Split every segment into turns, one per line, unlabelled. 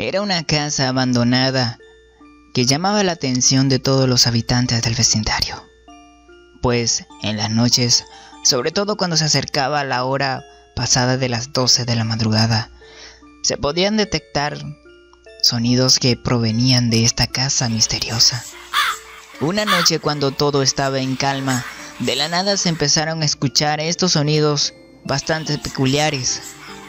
Era una casa abandonada que llamaba la atención de todos los habitantes del vecindario. Pues en las noches, sobre todo cuando se acercaba la hora pasada de las 12 de la madrugada, se podían detectar sonidos que provenían de esta casa misteriosa. Una noche cuando todo estaba en calma, de la nada se empezaron a escuchar estos sonidos bastante peculiares.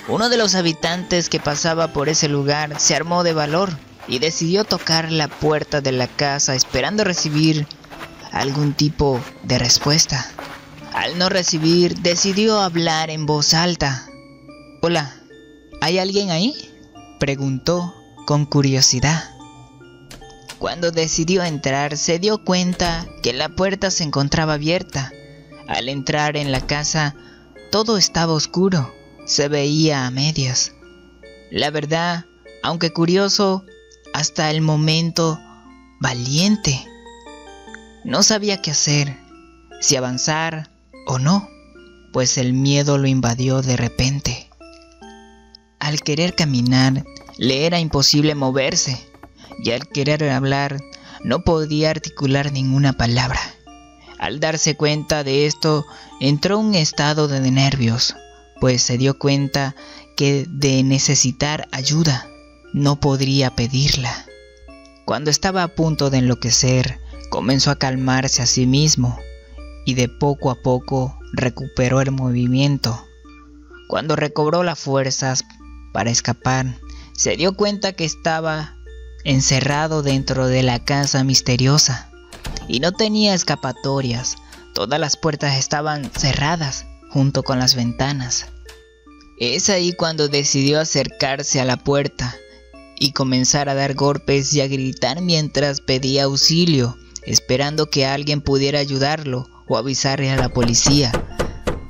Uno de los habitantes que pasaba por ese lugar se armó de valor y decidió tocar la puerta de la casa esperando recibir algún tipo de respuesta. Al no recibir, decidió hablar en voz alta. Hola, ¿hay alguien ahí? Preguntó con curiosidad. Cuando decidió entrar, se dio cuenta que la puerta se encontraba abierta. Al entrar en la casa, todo estaba oscuro, se veía a medias. La verdad, aunque curioso, hasta el momento valiente. No sabía qué hacer, si avanzar o no, pues el miedo lo invadió de repente. Al querer caminar, le era imposible moverse y al querer hablar no podía articular ninguna palabra. Al darse cuenta de esto, entró en un estado de nervios, pues se dio cuenta que de necesitar ayuda no podría pedirla. Cuando estaba a punto de enloquecer, comenzó a calmarse a sí mismo y de poco a poco recuperó el movimiento. Cuando recobró las fuerzas para escapar, se dio cuenta que estaba encerrado dentro de la casa misteriosa y no tenía escapatorias. Todas las puertas estaban cerradas junto con las ventanas. Es ahí cuando decidió acercarse a la puerta y comenzar a dar golpes y a gritar mientras pedía auxilio, esperando que alguien pudiera ayudarlo o avisarle a la policía.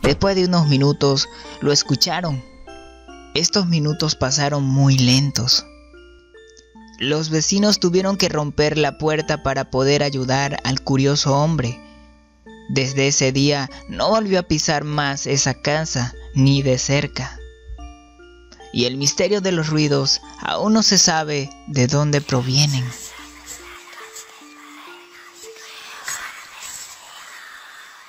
Después de unos minutos lo escucharon. Estos minutos pasaron muy lentos. Los vecinos tuvieron que romper la puerta para poder ayudar al curioso hombre. Desde ese día no volvió a pisar más esa casa ni de cerca. Y el misterio de los ruidos aún no se sabe de dónde provienen.